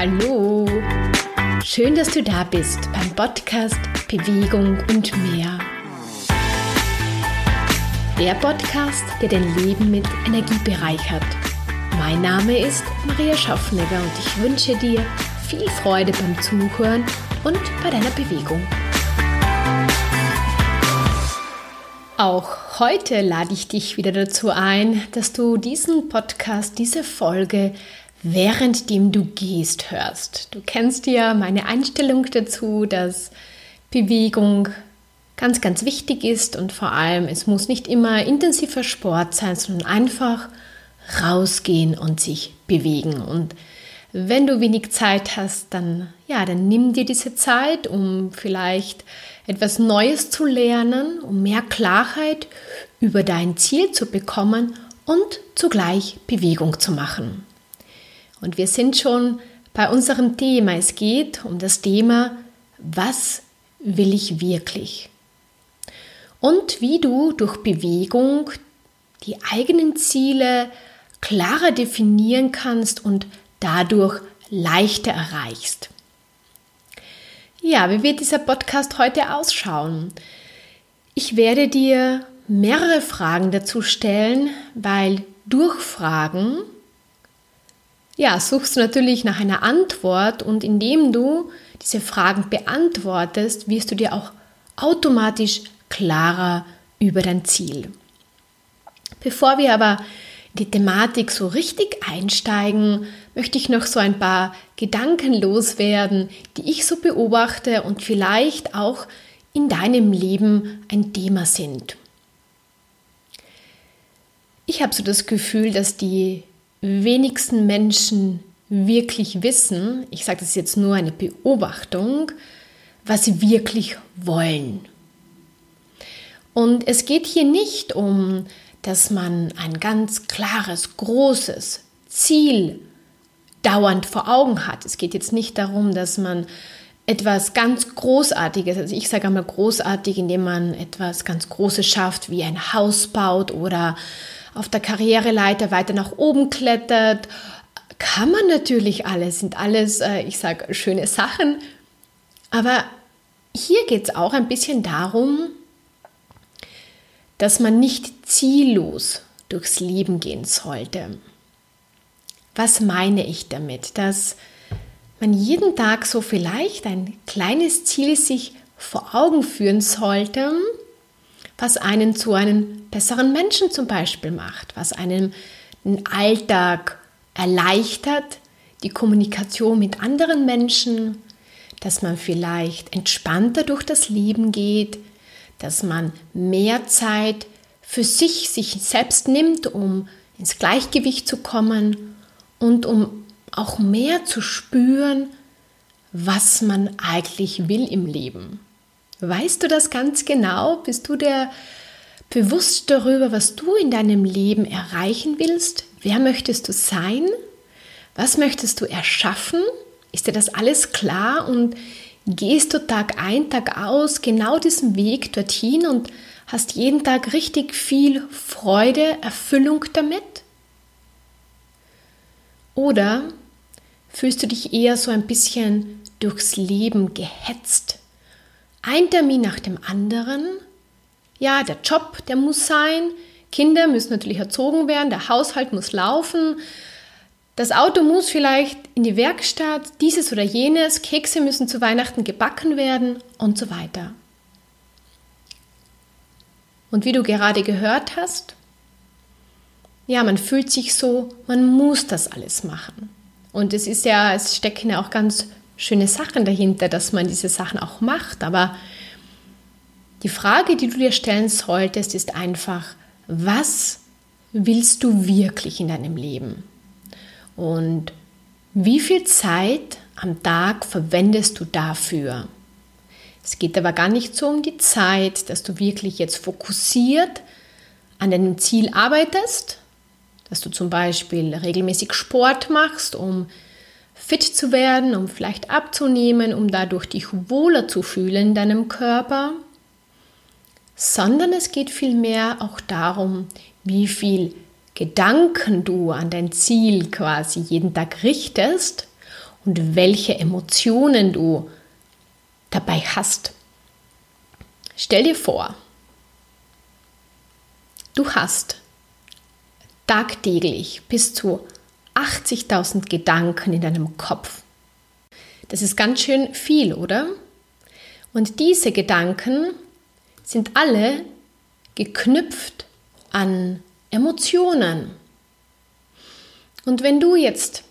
Hallo! Schön, dass du da bist beim Podcast Bewegung und mehr. Der Podcast, der dein Leben mit Energie bereichert. Mein Name ist Maria Schaffnegger und ich wünsche dir viel Freude beim Zuhören und bei deiner Bewegung. Auch heute lade ich dich wieder dazu ein, dass du diesen Podcast, diese Folge währenddem du gehst hörst. Du kennst ja meine Einstellung dazu, dass Bewegung ganz, ganz wichtig ist und vor allem, es muss nicht immer intensiver Sport sein, sondern einfach rausgehen und sich bewegen. Und wenn du wenig Zeit hast, dann ja, dann nimm dir diese Zeit, um vielleicht etwas Neues zu lernen, um mehr Klarheit über dein Ziel zu bekommen und zugleich Bewegung zu machen. Und wir sind schon bei unserem Thema. Es geht um das Thema, was will ich wirklich? Und wie du durch Bewegung die eigenen Ziele klarer definieren kannst und dadurch leichter erreichst. Ja, wie wird dieser Podcast heute ausschauen? Ich werde dir mehrere Fragen dazu stellen, weil durch Fragen ja, suchst du natürlich nach einer Antwort und indem du diese Fragen beantwortest, wirst du dir auch automatisch klarer über dein Ziel. Bevor wir aber in die Thematik so richtig einsteigen, möchte ich noch so ein paar Gedanken loswerden, die ich so beobachte und vielleicht auch in deinem Leben ein Thema sind. Ich habe so das Gefühl, dass die wenigsten Menschen wirklich wissen, ich sage das jetzt nur eine Beobachtung, was sie wirklich wollen. Und es geht hier nicht um, dass man ein ganz klares, großes Ziel dauernd vor Augen hat. Es geht jetzt nicht darum, dass man etwas ganz Großartiges, also ich sage einmal großartig, indem man etwas ganz Großes schafft, wie ein Haus baut oder auf der Karriereleiter weiter nach oben klettert. Kann man natürlich alles, sind alles, äh, ich sage, schöne Sachen. Aber hier geht es auch ein bisschen darum, dass man nicht ziellos durchs Leben gehen sollte. Was meine ich damit? Dass man jeden Tag so vielleicht ein kleines Ziel sich vor Augen führen sollte, was einen zu einem besseren Menschen zum Beispiel macht, was einen den Alltag erleichtert, die Kommunikation mit anderen Menschen, dass man vielleicht entspannter durch das Leben geht, dass man mehr Zeit für sich, sich selbst nimmt, um ins Gleichgewicht zu kommen und um auch mehr zu spüren, was man eigentlich will im Leben. Weißt du das ganz genau? Bist du dir bewusst darüber, was du in deinem Leben erreichen willst? Wer möchtest du sein? Was möchtest du erschaffen? Ist dir das alles klar und gehst du Tag ein, Tag aus genau diesen Weg dorthin und hast jeden Tag richtig viel Freude, Erfüllung damit? Oder fühlst du dich eher so ein bisschen durchs Leben gehetzt? Ein Termin nach dem anderen. Ja, der Job, der muss sein. Kinder müssen natürlich erzogen werden. Der Haushalt muss laufen. Das Auto muss vielleicht in die Werkstatt, dieses oder jenes. Kekse müssen zu Weihnachten gebacken werden und so weiter. Und wie du gerade gehört hast, ja, man fühlt sich so, man muss das alles machen. Und es ist ja, es stecken ja auch ganz schöne Sachen dahinter, dass man diese Sachen auch macht. Aber die Frage, die du dir stellen solltest, ist einfach, was willst du wirklich in deinem Leben? Und wie viel Zeit am Tag verwendest du dafür? Es geht aber gar nicht so um die Zeit, dass du wirklich jetzt fokussiert an deinem Ziel arbeitest, dass du zum Beispiel regelmäßig Sport machst, um fit zu werden, um vielleicht abzunehmen, um dadurch dich wohler zu fühlen in deinem Körper, sondern es geht vielmehr auch darum, wie viel Gedanken du an dein Ziel quasi jeden Tag richtest und welche Emotionen du dabei hast. Stell dir vor, du hast tagtäglich bis zu 80.000 Gedanken in deinem Kopf. Das ist ganz schön viel, oder? Und diese Gedanken sind alle geknüpft an Emotionen. Und wenn du jetzt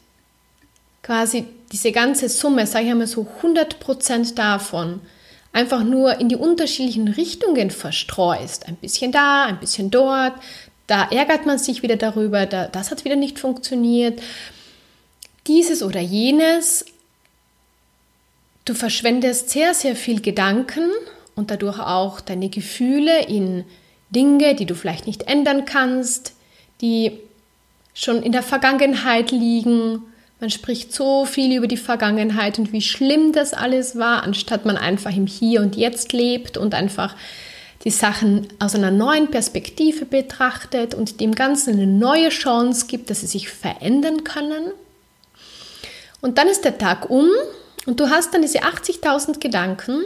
quasi diese ganze Summe, sage ich einmal so 100% davon, einfach nur in die unterschiedlichen Richtungen verstreust, ein bisschen da, ein bisschen dort, da ärgert man sich wieder darüber, da, das hat wieder nicht funktioniert, dieses oder jenes, du verschwendest sehr, sehr viel Gedanken und dadurch auch deine Gefühle in Dinge, die du vielleicht nicht ändern kannst, die schon in der Vergangenheit liegen. Man spricht so viel über die Vergangenheit und wie schlimm das alles war, anstatt man einfach im Hier und Jetzt lebt und einfach die Sachen aus einer neuen Perspektive betrachtet und dem Ganzen eine neue Chance gibt, dass sie sich verändern können. Und dann ist der Tag um und du hast dann diese 80.000 Gedanken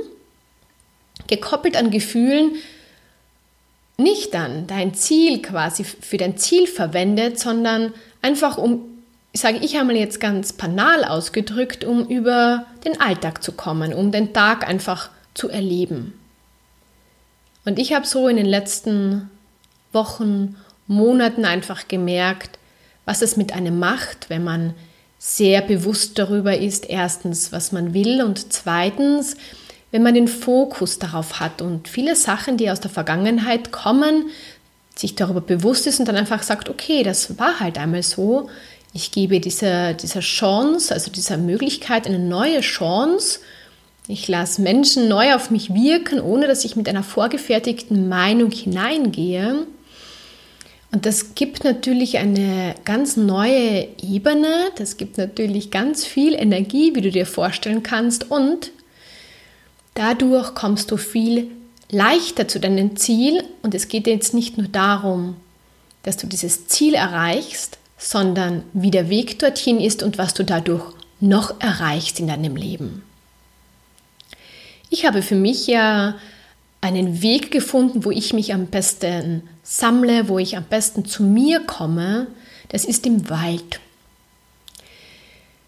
gekoppelt an Gefühlen, nicht dann dein Ziel quasi für dein Ziel verwendet, sondern einfach um, sage ich einmal jetzt ganz banal ausgedrückt, um über den Alltag zu kommen, um den Tag einfach zu erleben. Und ich habe so in den letzten Wochen, Monaten einfach gemerkt, was es mit einem macht, wenn man sehr bewusst darüber ist, erstens, was man will und zweitens, wenn man den Fokus darauf hat und viele Sachen, die aus der Vergangenheit kommen, sich darüber bewusst ist und dann einfach sagt, okay, das war halt einmal so. Ich gebe dieser, dieser Chance, also dieser Möglichkeit eine neue Chance. Ich lasse Menschen neu auf mich wirken, ohne dass ich mit einer vorgefertigten Meinung hineingehe. Und das gibt natürlich eine ganz neue Ebene, das gibt natürlich ganz viel Energie, wie du dir vorstellen kannst. Und Dadurch kommst du viel leichter zu deinem Ziel und es geht jetzt nicht nur darum, dass du dieses Ziel erreichst, sondern wie der Weg dorthin ist und was du dadurch noch erreichst in deinem Leben. Ich habe für mich ja einen Weg gefunden, wo ich mich am besten sammle, wo ich am besten zu mir komme. Das ist im Wald.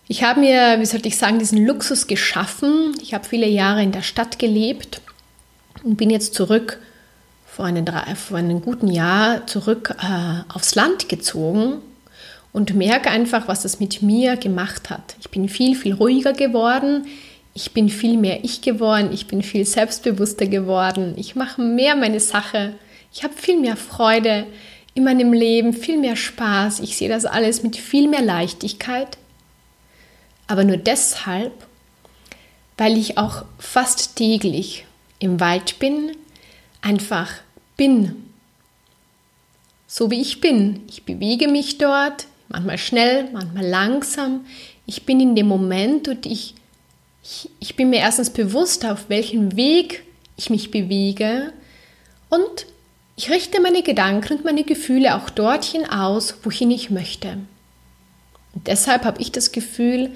Ich habe mir, wie sollte ich sagen, diesen Luxus geschaffen. Ich habe viele Jahre in der Stadt gelebt und bin jetzt zurück vor einem, vor einem guten Jahr zurück äh, aufs Land gezogen und merke einfach, was das mit mir gemacht hat. Ich bin viel, viel ruhiger geworden. Ich bin viel mehr ich geworden. Ich bin viel selbstbewusster geworden. Ich mache mehr meine Sache. Ich habe viel mehr Freude in meinem Leben, viel mehr Spaß. Ich sehe das alles mit viel mehr Leichtigkeit aber nur deshalb, weil ich auch fast täglich im Wald bin, einfach bin. So wie ich bin. Ich bewege mich dort, manchmal schnell, manchmal langsam. Ich bin in dem Moment und ich, ich, ich bin mir erstens bewusst, auf welchem Weg ich mich bewege und ich richte meine Gedanken und meine Gefühle auch dorthin aus, wohin ich möchte. Und deshalb habe ich das Gefühl,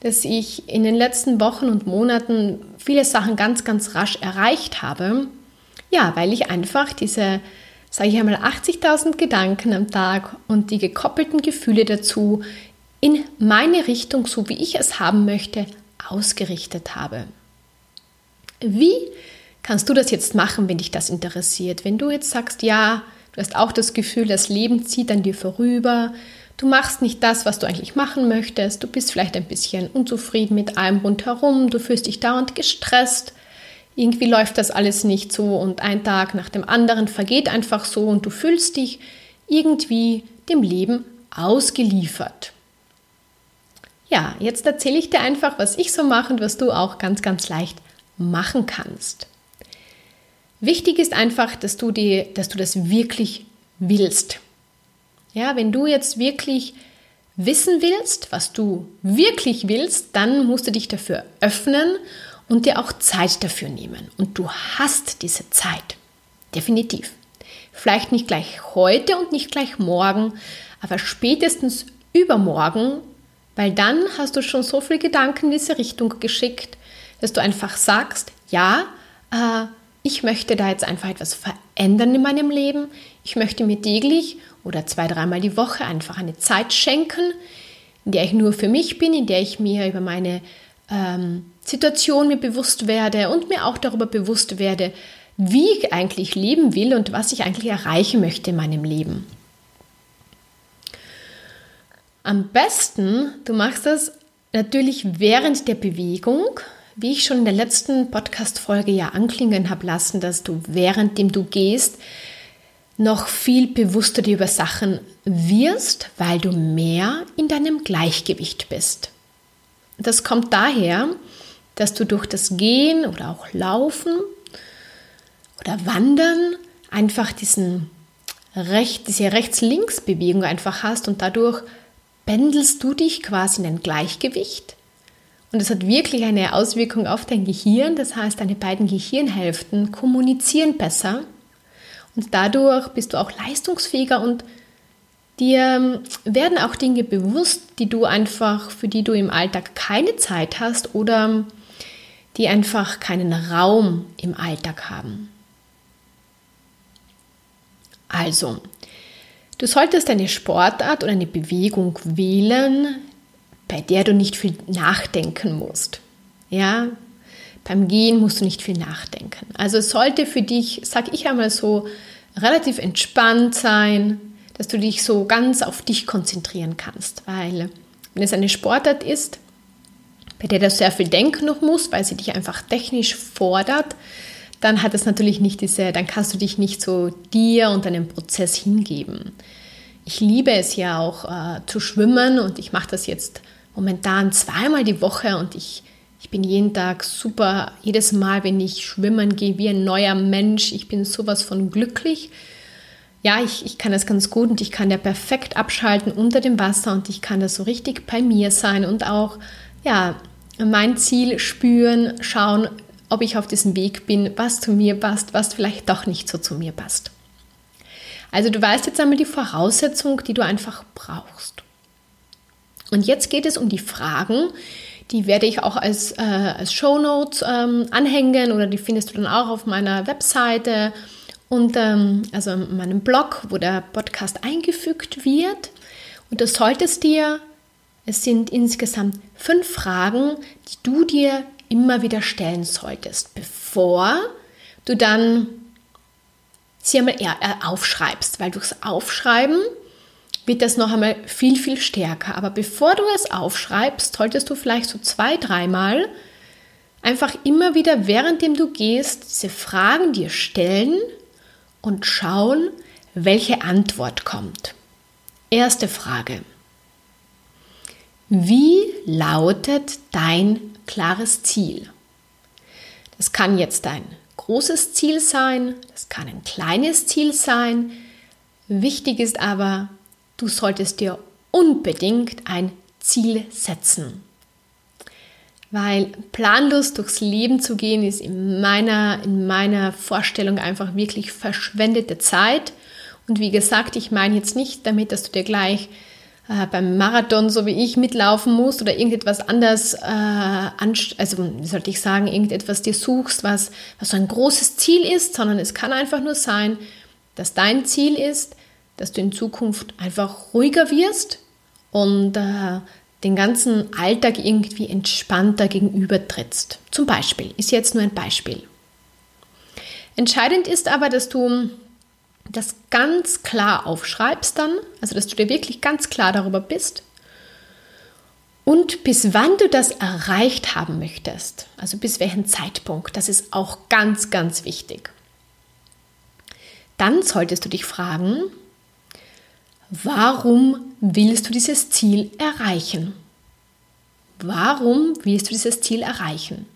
dass ich in den letzten Wochen und Monaten viele Sachen ganz, ganz rasch erreicht habe. Ja, weil ich einfach diese, sage ich einmal, 80.000 Gedanken am Tag und die gekoppelten Gefühle dazu in meine Richtung, so wie ich es haben möchte, ausgerichtet habe. Wie kannst du das jetzt machen, wenn dich das interessiert? Wenn du jetzt sagst, ja, du hast auch das Gefühl, das Leben zieht an dir vorüber, Du machst nicht das, was du eigentlich machen möchtest. Du bist vielleicht ein bisschen unzufrieden mit allem rundherum. Du fühlst dich dauernd gestresst. Irgendwie läuft das alles nicht so und ein Tag nach dem anderen vergeht einfach so und du fühlst dich irgendwie dem Leben ausgeliefert. Ja, jetzt erzähle ich dir einfach, was ich so mache und was du auch ganz, ganz leicht machen kannst. Wichtig ist einfach, dass du, die, dass du das wirklich willst. Ja, wenn du jetzt wirklich wissen willst, was du wirklich willst, dann musst du dich dafür öffnen und dir auch Zeit dafür nehmen. Und du hast diese Zeit. Definitiv. Vielleicht nicht gleich heute und nicht gleich morgen, aber spätestens übermorgen Weil dann hast du schon so viele Gedanken in diese Richtung geschickt, dass du einfach sagst, ja, äh, ich möchte da jetzt einfach etwas verändern in meinem Leben. Ich möchte mir täglich oder zwei, dreimal die Woche einfach eine Zeit schenken, in der ich nur für mich bin, in der ich mir über meine ähm, Situation mir bewusst werde und mir auch darüber bewusst werde, wie ich eigentlich leben will und was ich eigentlich erreichen möchte in meinem Leben. Am besten, du machst das natürlich während der Bewegung, wie ich schon in der letzten Podcast-Folge ja anklingen habe lassen, dass du währenddem du gehst, noch viel bewusster dir über Sachen wirst, weil du mehr in deinem Gleichgewicht bist. Das kommt daher, dass du durch das Gehen oder auch Laufen oder Wandern einfach diesen Recht, diese Rechts-Links-Bewegung einfach hast und dadurch pendelst du dich quasi in ein Gleichgewicht. Und es hat wirklich eine Auswirkung auf dein Gehirn. Das heißt, deine beiden Gehirnhälften kommunizieren besser und dadurch bist du auch leistungsfähiger und dir ähm, werden auch Dinge bewusst, die du einfach, für die du im Alltag keine Zeit hast oder die einfach keinen Raum im Alltag haben. Also, du solltest eine Sportart oder eine Bewegung wählen, bei der du nicht viel nachdenken musst. Ja, beim Gehen musst du nicht viel nachdenken. Also es sollte für dich, sag ich einmal so, relativ entspannt sein, dass du dich so ganz auf dich konzentrieren kannst. Weil wenn es eine Sportart ist, bei der du sehr viel denken noch musst, weil sie dich einfach technisch fordert, dann hat es natürlich nicht diese, dann kannst du dich nicht so dir und deinem Prozess hingeben. Ich liebe es ja auch äh, zu schwimmen und ich mache das jetzt momentan zweimal die Woche und ich ich bin jeden Tag super, jedes Mal, wenn ich schwimmen gehe, wie ein neuer Mensch. Ich bin sowas von glücklich. Ja, ich, ich kann das ganz gut und ich kann ja perfekt abschalten unter dem Wasser und ich kann da so richtig bei mir sein und auch, ja, mein Ziel spüren, schauen, ob ich auf diesem Weg bin, was zu mir passt, was vielleicht doch nicht so zu mir passt. Also du weißt jetzt einmal die Voraussetzung, die du einfach brauchst. Und jetzt geht es um die Fragen, die werde ich auch als, äh, als Shownotes ähm, anhängen oder die findest du dann auch auf meiner Webseite und ähm, also in meinem Blog, wo der Podcast eingefügt wird. Und du solltest dir, es sind insgesamt fünf Fragen, die du dir immer wieder stellen solltest, bevor du dann sie einmal eher aufschreibst, weil durchs Aufschreiben wird das noch einmal viel, viel stärker. Aber bevor du es aufschreibst, solltest du vielleicht so zwei, dreimal einfach immer wieder, währenddem du gehst, diese Fragen dir stellen und schauen, welche Antwort kommt. Erste Frage. Wie lautet dein klares Ziel? Das kann jetzt ein großes Ziel sein, das kann ein kleines Ziel sein. Wichtig ist aber, Du solltest dir unbedingt ein Ziel setzen. Weil planlos durchs Leben zu gehen, ist in meiner, in meiner Vorstellung einfach wirklich verschwendete Zeit. Und wie gesagt, ich meine jetzt nicht damit, dass du dir gleich äh, beim Marathon, so wie ich, mitlaufen musst oder irgendetwas anders, äh, also wie sollte ich sagen, irgendetwas dir suchst, was, was so ein großes Ziel ist, sondern es kann einfach nur sein, dass dein Ziel ist, dass du in Zukunft einfach ruhiger wirst und äh, den ganzen Alltag irgendwie entspannter gegenübertrittst. Zum Beispiel, ist jetzt nur ein Beispiel. Entscheidend ist aber, dass du das ganz klar aufschreibst dann, also dass du dir wirklich ganz klar darüber bist und bis wann du das erreicht haben möchtest, also bis welchen Zeitpunkt, das ist auch ganz, ganz wichtig. Dann solltest du dich fragen, Warum willst du dieses Ziel erreichen? Warum willst du dieses Ziel erreichen?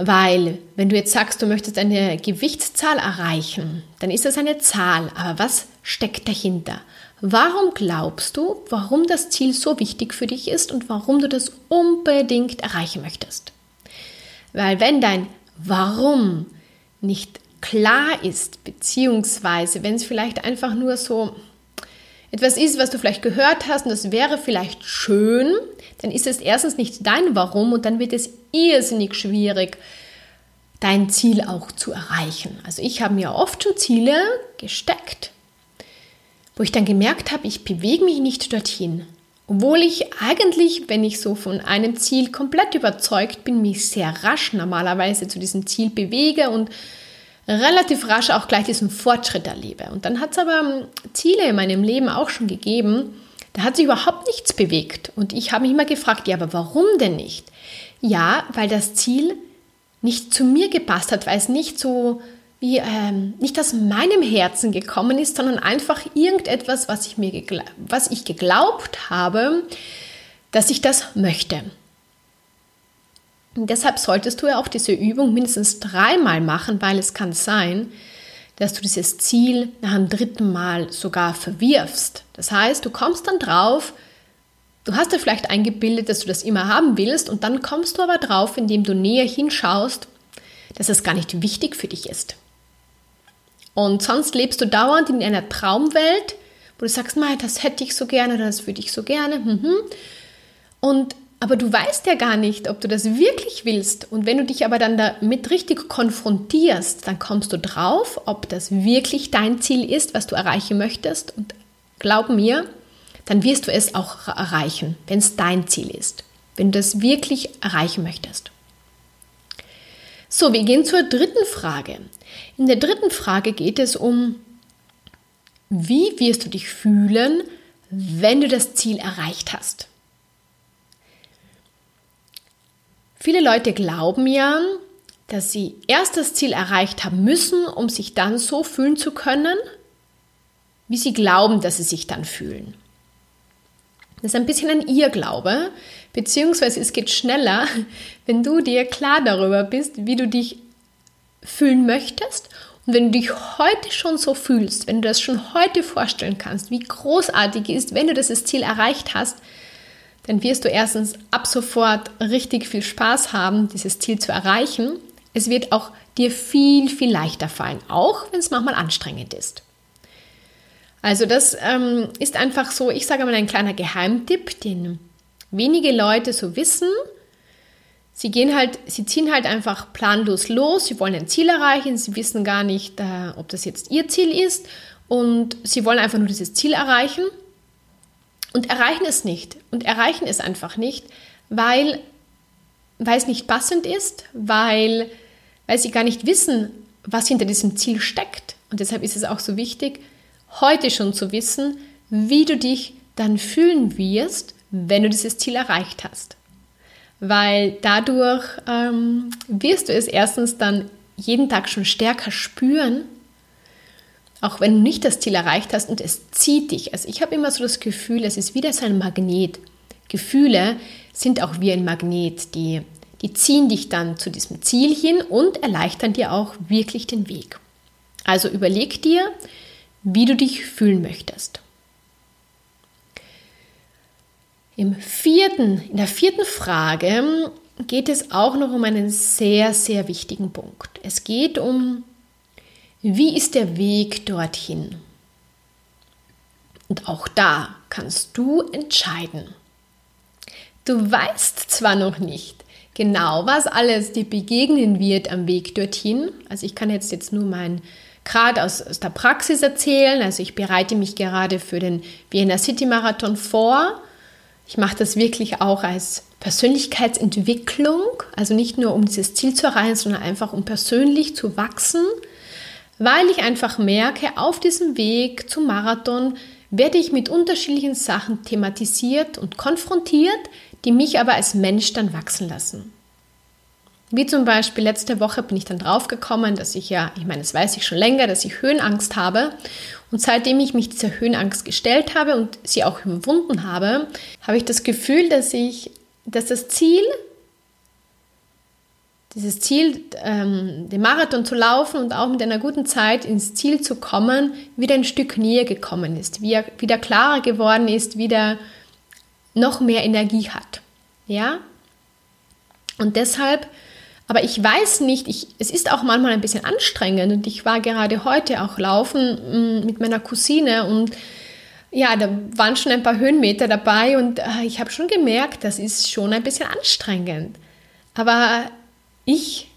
Weil, wenn du jetzt sagst, du möchtest eine Gewichtszahl erreichen, dann ist das eine Zahl, aber was steckt dahinter? Warum glaubst du, warum das Ziel so wichtig für dich ist und warum du das unbedingt erreichen möchtest? Weil wenn dein Warum nicht klar ist, beziehungsweise wenn es vielleicht einfach nur so etwas ist, was du vielleicht gehört hast und das wäre vielleicht schön, dann ist es erstens nicht dein Warum und dann wird es irrsinnig schwierig, dein Ziel auch zu erreichen. Also ich habe mir oft schon Ziele gesteckt, wo ich dann gemerkt habe, ich bewege mich nicht dorthin. Obwohl ich eigentlich, wenn ich so von einem Ziel komplett überzeugt bin, mich sehr rasch normalerweise zu diesem Ziel bewege und relativ rasch auch gleich diesen Fortschritt erlebe. Und dann hat es aber ähm, Ziele in meinem Leben auch schon gegeben, da hat sich überhaupt nichts bewegt. Und ich habe mich immer gefragt, ja, aber warum denn nicht? Ja, weil das Ziel nicht zu mir gepasst hat, weil es nicht so wie ähm, nicht aus meinem Herzen gekommen ist, sondern einfach irgendetwas, was ich mir was ich geglaubt habe, dass ich das möchte. Und deshalb solltest du ja auch diese Übung mindestens dreimal machen, weil es kann sein, dass du dieses Ziel nach dem dritten Mal sogar verwirfst. Das heißt, du kommst dann drauf, du hast dir vielleicht eingebildet, dass du das immer haben willst und dann kommst du aber drauf, indem du näher hinschaust, dass es gar nicht wichtig für dich ist. Und sonst lebst du dauernd in einer Traumwelt, wo du sagst, das hätte ich so gerne, das würde ich so gerne. Mhm. Und aber du weißt ja gar nicht, ob du das wirklich willst. Und wenn du dich aber dann damit richtig konfrontierst, dann kommst du drauf, ob das wirklich dein Ziel ist, was du erreichen möchtest. Und glaub mir, dann wirst du es auch erreichen, wenn es dein Ziel ist, wenn du das wirklich erreichen möchtest. So, wir gehen zur dritten Frage. In der dritten Frage geht es um, wie wirst du dich fühlen, wenn du das Ziel erreicht hast? Viele Leute glauben ja, dass sie erst das Ziel erreicht haben müssen, um sich dann so fühlen zu können, wie sie glauben, dass sie sich dann fühlen. Das ist ein bisschen ein Irrglaube, beziehungsweise es geht schneller, wenn du dir klar darüber bist, wie du dich fühlen möchtest und wenn du dich heute schon so fühlst, wenn du das schon heute vorstellen kannst, wie großartig ist, wenn du das Ziel erreicht hast, dann wirst du erstens ab sofort richtig viel Spaß haben, dieses Ziel zu erreichen. Es wird auch dir viel, viel leichter fallen, auch wenn es manchmal anstrengend ist. Also das ähm, ist einfach so, ich sage mal ein kleiner Geheimtipp, den wenige Leute so wissen. Sie gehen halt, sie ziehen halt einfach planlos los, sie wollen ein Ziel erreichen, sie wissen gar nicht, äh, ob das jetzt ihr Ziel ist und sie wollen einfach nur dieses Ziel erreichen und erreichen es nicht und erreichen es einfach nicht, weil, weil es nicht passend ist, weil, weil sie gar nicht wissen, was hinter diesem Ziel steckt. Und deshalb ist es auch so wichtig, heute schon zu wissen, wie du dich dann fühlen wirst, wenn du dieses Ziel erreicht hast. Weil dadurch ähm, wirst du es erstens dann jeden Tag schon stärker spüren, auch wenn du nicht das Ziel erreicht hast und es zieht dich. Also ich habe immer so das Gefühl, es ist wieder so ein Magnet. Gefühle sind auch wie ein Magnet, die, die ziehen dich dann zu diesem Ziel hin und erleichtern dir auch wirklich den Weg. Also überleg dir, wie du dich fühlen möchtest. Im vierten, in der vierten Frage geht es auch noch um einen sehr, sehr wichtigen Punkt. Es geht um wie ist der Weg dorthin? Und auch da kannst du entscheiden. Du weißt zwar noch nicht genau, was alles dir begegnen wird am Weg dorthin. Also ich kann jetzt jetzt nur mein gerade aus, aus der Praxis erzählen. Also ich bereite mich gerade für den Vienna City Marathon vor. Ich mache das wirklich auch als Persönlichkeitsentwicklung, also nicht nur um dieses Ziel zu erreichen, sondern einfach um persönlich zu wachsen weil ich einfach merke, auf diesem Weg zum Marathon werde ich mit unterschiedlichen Sachen thematisiert und konfrontiert, die mich aber als Mensch dann wachsen lassen. Wie zum Beispiel letzte Woche bin ich dann draufgekommen, dass ich ja, ich meine, das weiß ich schon länger, dass ich Höhenangst habe. Und seitdem ich mich dieser Höhenangst gestellt habe und sie auch überwunden habe, habe ich das Gefühl, dass ich, dass das Ziel dieses Ziel, ähm, den Marathon zu laufen und auch mit einer guten Zeit ins Ziel zu kommen, wieder ein Stück näher gekommen ist, wieder, wieder klarer geworden ist, wieder noch mehr Energie hat. Ja? Und deshalb, aber ich weiß nicht, ich, es ist auch manchmal ein bisschen anstrengend und ich war gerade heute auch laufen mm, mit meiner Cousine und ja, da waren schon ein paar Höhenmeter dabei und äh, ich habe schon gemerkt, das ist schon ein bisschen anstrengend. Aber ich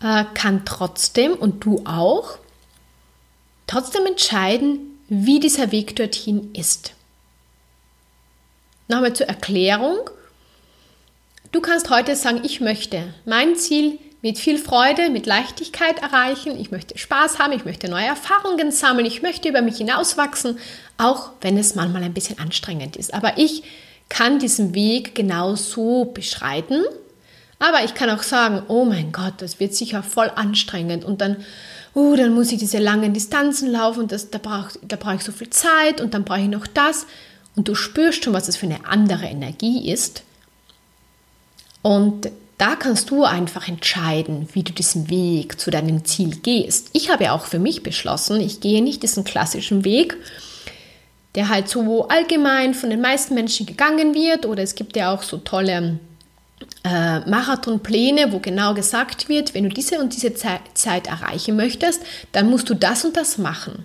äh, kann trotzdem und du auch trotzdem entscheiden, wie dieser Weg dorthin ist. Nochmal zur Erklärung. Du kannst heute sagen, ich möchte mein Ziel mit viel Freude, mit Leichtigkeit erreichen. Ich möchte Spaß haben, ich möchte neue Erfahrungen sammeln, ich möchte über mich hinauswachsen, auch wenn es manchmal ein bisschen anstrengend ist. Aber ich kann diesen Weg genau so beschreiten. Aber ich kann auch sagen, oh mein Gott, das wird sicher voll anstrengend und dann, uh, dann muss ich diese langen Distanzen laufen und das, da brauche da brauch ich so viel Zeit und dann brauche ich noch das. Und du spürst schon, was das für eine andere Energie ist. Und da kannst du einfach entscheiden, wie du diesen Weg zu deinem Ziel gehst. Ich habe auch für mich beschlossen, ich gehe nicht diesen klassischen Weg, der halt so allgemein von den meisten Menschen gegangen wird. Oder es gibt ja auch so tolle äh, Marathonpläne, wo genau gesagt wird, wenn du diese und diese Zeit, Zeit erreichen möchtest, dann musst du das und das machen.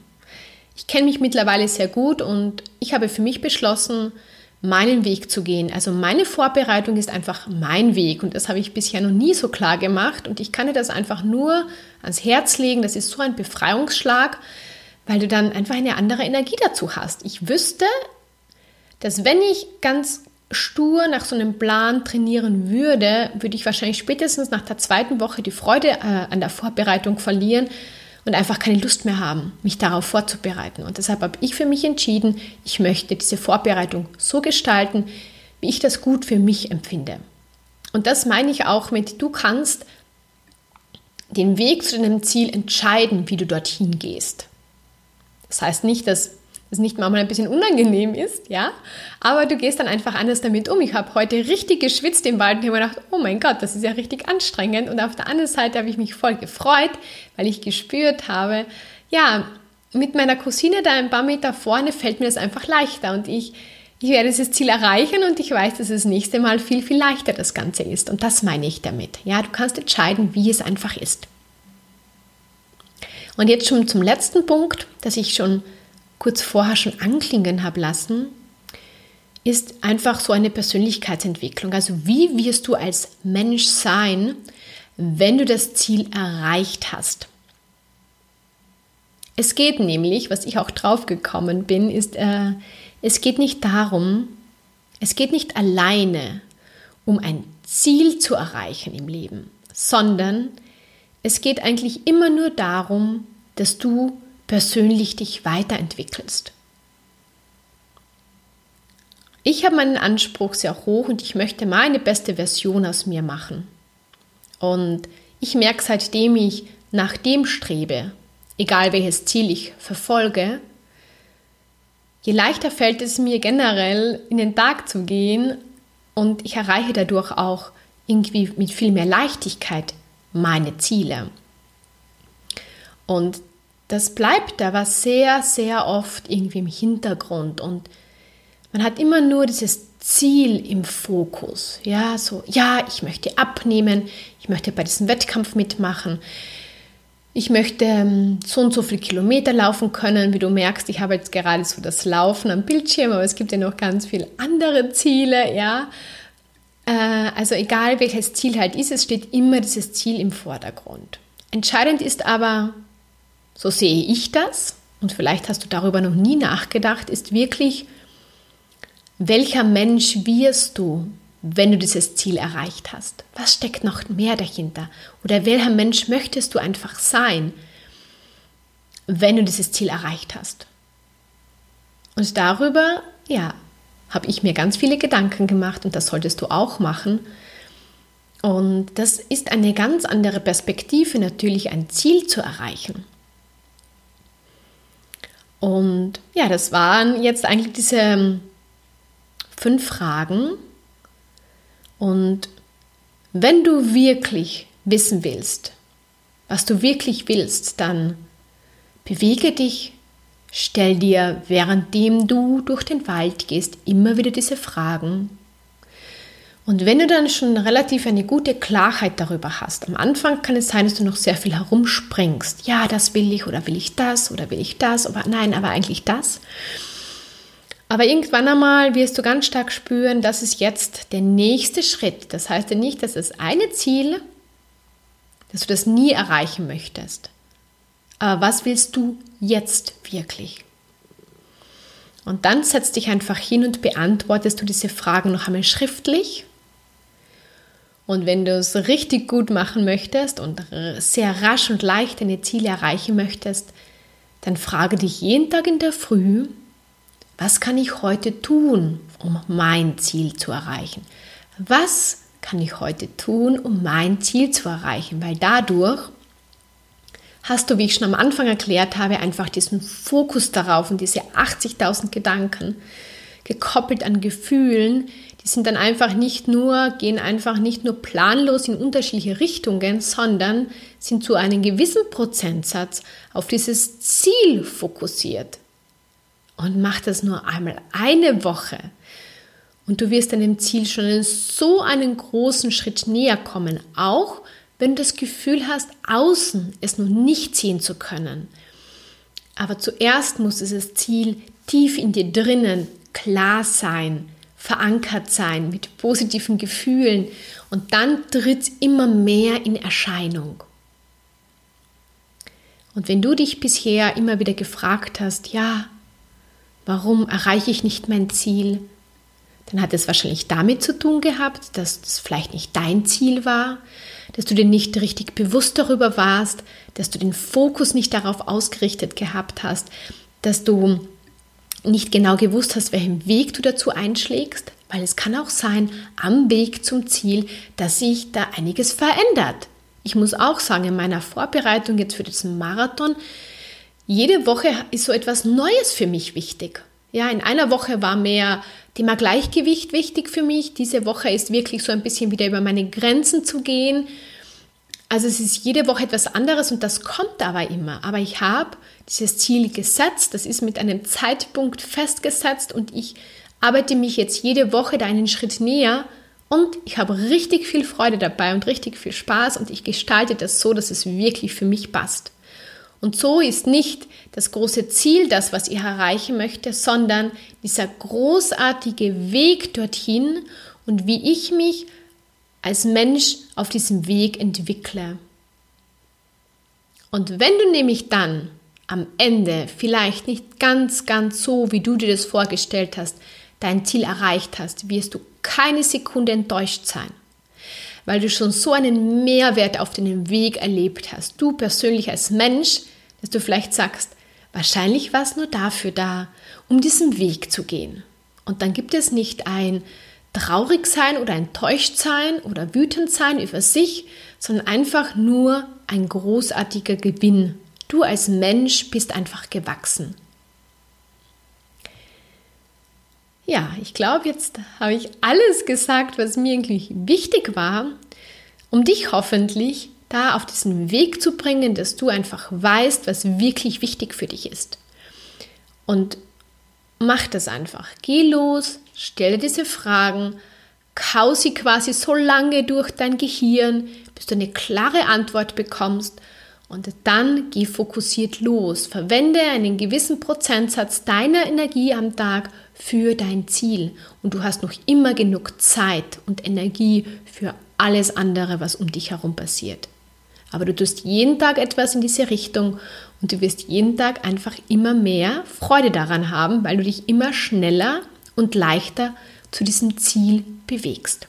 Ich kenne mich mittlerweile sehr gut und ich habe für mich beschlossen, meinen Weg zu gehen. Also meine Vorbereitung ist einfach mein Weg und das habe ich bisher noch nie so klar gemacht und ich kann dir das einfach nur ans Herz legen. Das ist so ein Befreiungsschlag, weil du dann einfach eine andere Energie dazu hast. Ich wüsste, dass wenn ich ganz stur nach so einem Plan trainieren würde, würde ich wahrscheinlich spätestens nach der zweiten Woche die Freude äh, an der Vorbereitung verlieren und einfach keine Lust mehr haben, mich darauf vorzubereiten. Und deshalb habe ich für mich entschieden, ich möchte diese Vorbereitung so gestalten, wie ich das gut für mich empfinde. Und das meine ich auch mit, du kannst den Weg zu deinem Ziel entscheiden, wie du dorthin gehst. Das heißt nicht, dass es nicht manchmal ein bisschen unangenehm ist, ja, aber du gehst dann einfach anders damit um. Ich habe heute richtig geschwitzt im Wald und habe gedacht, oh mein Gott, das ist ja richtig anstrengend. Und auf der anderen Seite habe ich mich voll gefreut, weil ich gespürt habe, ja, mit meiner Cousine da ein paar Meter vorne fällt mir das einfach leichter und ich, ich werde dieses Ziel erreichen und ich weiß, dass das nächste Mal viel, viel leichter das Ganze ist. Und das meine ich damit. Ja, du kannst entscheiden, wie es einfach ist. Und jetzt schon zum letzten Punkt, dass ich schon kurz vorher schon anklingen habe lassen, ist einfach so eine Persönlichkeitsentwicklung. Also wie wirst du als Mensch sein, wenn du das Ziel erreicht hast? Es geht nämlich, was ich auch drauf gekommen bin, ist, äh, es geht nicht darum, es geht nicht alleine um ein Ziel zu erreichen im Leben, sondern es geht eigentlich immer nur darum, dass du persönlich dich weiterentwickelst. Ich habe meinen Anspruch sehr hoch und ich möchte meine beste Version aus mir machen. Und ich merke seitdem ich nach dem strebe, egal welches Ziel ich verfolge, je leichter fällt es mir generell in den Tag zu gehen und ich erreiche dadurch auch irgendwie mit viel mehr Leichtigkeit meine Ziele. Und das bleibt aber sehr, sehr oft irgendwie im Hintergrund und man hat immer nur dieses Ziel im Fokus. Ja, so, ja, ich möchte abnehmen, ich möchte bei diesem Wettkampf mitmachen, ich möchte ähm, so und so viele Kilometer laufen können. Wie du merkst, ich habe jetzt gerade so das Laufen am Bildschirm, aber es gibt ja noch ganz viele andere Ziele, ja. Äh, also egal welches Ziel halt ist, es steht immer dieses Ziel im Vordergrund. Entscheidend ist aber, so sehe ich das, und vielleicht hast du darüber noch nie nachgedacht, ist wirklich, welcher Mensch wirst du, wenn du dieses Ziel erreicht hast? Was steckt noch mehr dahinter? Oder welcher Mensch möchtest du einfach sein, wenn du dieses Ziel erreicht hast? Und darüber, ja, habe ich mir ganz viele Gedanken gemacht und das solltest du auch machen. Und das ist eine ganz andere Perspektive, natürlich ein Ziel zu erreichen. Und ja, das waren jetzt eigentlich diese ähm, fünf Fragen. Und wenn du wirklich wissen willst, was du wirklich willst, dann bewege dich, stell dir, währenddem du durch den Wald gehst, immer wieder diese Fragen. Und wenn du dann schon relativ eine gute Klarheit darüber hast, am Anfang kann es sein, dass du noch sehr viel herumspringst. Ja, das will ich oder will ich das oder will ich das, aber nein, aber eigentlich das. Aber irgendwann einmal wirst du ganz stark spüren, das ist jetzt der nächste Schritt. Das heißt ja nicht, dass das eine Ziel, dass du das nie erreichen möchtest. Aber was willst du jetzt wirklich? Und dann setzt dich einfach hin und beantwortest du diese Fragen noch einmal schriftlich. Und wenn du es richtig gut machen möchtest und sehr rasch und leicht deine Ziele erreichen möchtest, dann frage dich jeden Tag in der Früh, was kann ich heute tun, um mein Ziel zu erreichen? Was kann ich heute tun, um mein Ziel zu erreichen? Weil dadurch hast du, wie ich schon am Anfang erklärt habe, einfach diesen Fokus darauf und diese 80.000 Gedanken gekoppelt an Gefühlen, sind dann einfach nicht nur, gehen einfach nicht nur planlos in unterschiedliche Richtungen, sondern sind zu einem gewissen Prozentsatz auf dieses Ziel fokussiert. Und mach das nur einmal eine Woche. Und du wirst deinem Ziel schon in so einen großen Schritt näher kommen, auch wenn du das Gefühl hast, außen es noch nicht sehen zu können. Aber zuerst muss dieses Ziel tief in dir drinnen klar sein, verankert sein mit positiven Gefühlen und dann tritt es immer mehr in Erscheinung. Und wenn du dich bisher immer wieder gefragt hast, ja, warum erreiche ich nicht mein Ziel? Dann hat es wahrscheinlich damit zu tun gehabt, dass das vielleicht nicht dein Ziel war, dass du dir nicht richtig bewusst darüber warst, dass du den Fokus nicht darauf ausgerichtet gehabt hast, dass du nicht genau gewusst hast, welchen Weg du dazu einschlägst, weil es kann auch sein, am Weg zum Ziel, dass sich da einiges verändert. Ich muss auch sagen, in meiner Vorbereitung jetzt für diesen Marathon jede Woche ist so etwas Neues für mich wichtig. Ja, in einer Woche war mehr Thema Gleichgewicht wichtig für mich. Diese Woche ist wirklich so ein bisschen wieder über meine Grenzen zu gehen. Also es ist jede Woche etwas anderes und das kommt aber immer. Aber ich habe dieses Ziel gesetzt, das ist mit einem Zeitpunkt festgesetzt und ich arbeite mich jetzt jede Woche da einen Schritt näher und ich habe richtig viel Freude dabei und richtig viel Spaß und ich gestalte das so, dass es wirklich für mich passt. Und so ist nicht das große Ziel das, was ich erreichen möchte, sondern dieser großartige Weg dorthin und wie ich mich als Mensch auf diesem Weg entwickle. Und wenn du nämlich dann am Ende vielleicht nicht ganz, ganz so, wie du dir das vorgestellt hast, dein Ziel erreicht hast, wirst du keine Sekunde enttäuscht sein weil du schon so einen Mehrwert auf deinem Weg erlebt hast. Du persönlich als Mensch, dass du vielleicht sagst, wahrscheinlich war es nur dafür da, um diesen Weg zu gehen. Und dann gibt es nicht ein traurig sein oder enttäuscht sein oder wütend sein über sich, sondern einfach nur ein großartiger Gewinn. Du als Mensch bist einfach gewachsen. Ja, ich glaube, jetzt habe ich alles gesagt, was mir eigentlich wichtig war, um dich hoffentlich da auf diesen Weg zu bringen, dass du einfach weißt, was wirklich wichtig für dich ist. Und mach das einfach. Geh los, stelle diese Fragen, kau sie quasi so lange durch dein Gehirn, bis du eine klare Antwort bekommst und dann geh fokussiert los. Verwende einen gewissen Prozentsatz deiner Energie am Tag für dein Ziel. Und du hast noch immer genug Zeit und Energie für alles andere, was um dich herum passiert. Aber du tust jeden Tag etwas in diese Richtung und du wirst jeden Tag einfach immer mehr Freude daran haben, weil du dich immer schneller und leichter zu diesem Ziel bewegst.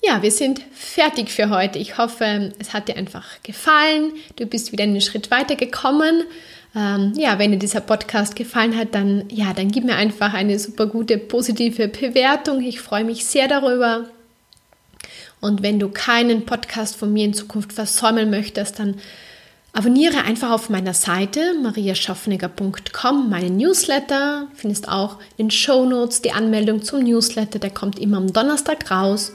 Ja, wir sind fertig für heute. Ich hoffe, es hat dir einfach gefallen. Du bist wieder einen Schritt weiter gekommen. Ähm, ja, wenn dir dieser Podcast gefallen hat, dann ja, dann gib mir einfach eine super gute positive Bewertung. Ich freue mich sehr darüber. Und wenn du keinen Podcast von mir in Zukunft versäumen möchtest, dann abonniere einfach auf meiner Seite mariaschaffniger.com meinen Newsletter. Findest auch in den Show Notes die Anmeldung zum Newsletter. Der kommt immer am Donnerstag raus.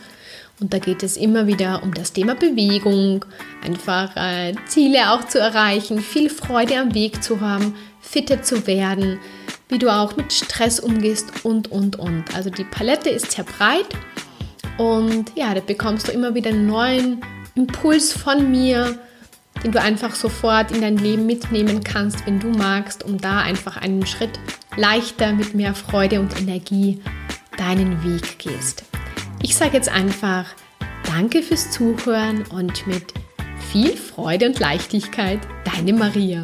Und da geht es immer wieder um das Thema Bewegung, einfach äh, Ziele auch zu erreichen, viel Freude am Weg zu haben, fitter zu werden, wie du auch mit Stress umgehst und, und, und. Also die Palette ist sehr breit und ja, da bekommst du immer wieder einen neuen Impuls von mir, den du einfach sofort in dein Leben mitnehmen kannst, wenn du magst, um da einfach einen Schritt leichter mit mehr Freude und Energie deinen Weg gehst. Ich sage jetzt einfach Danke fürs Zuhören und mit viel Freude und Leichtigkeit, deine Maria.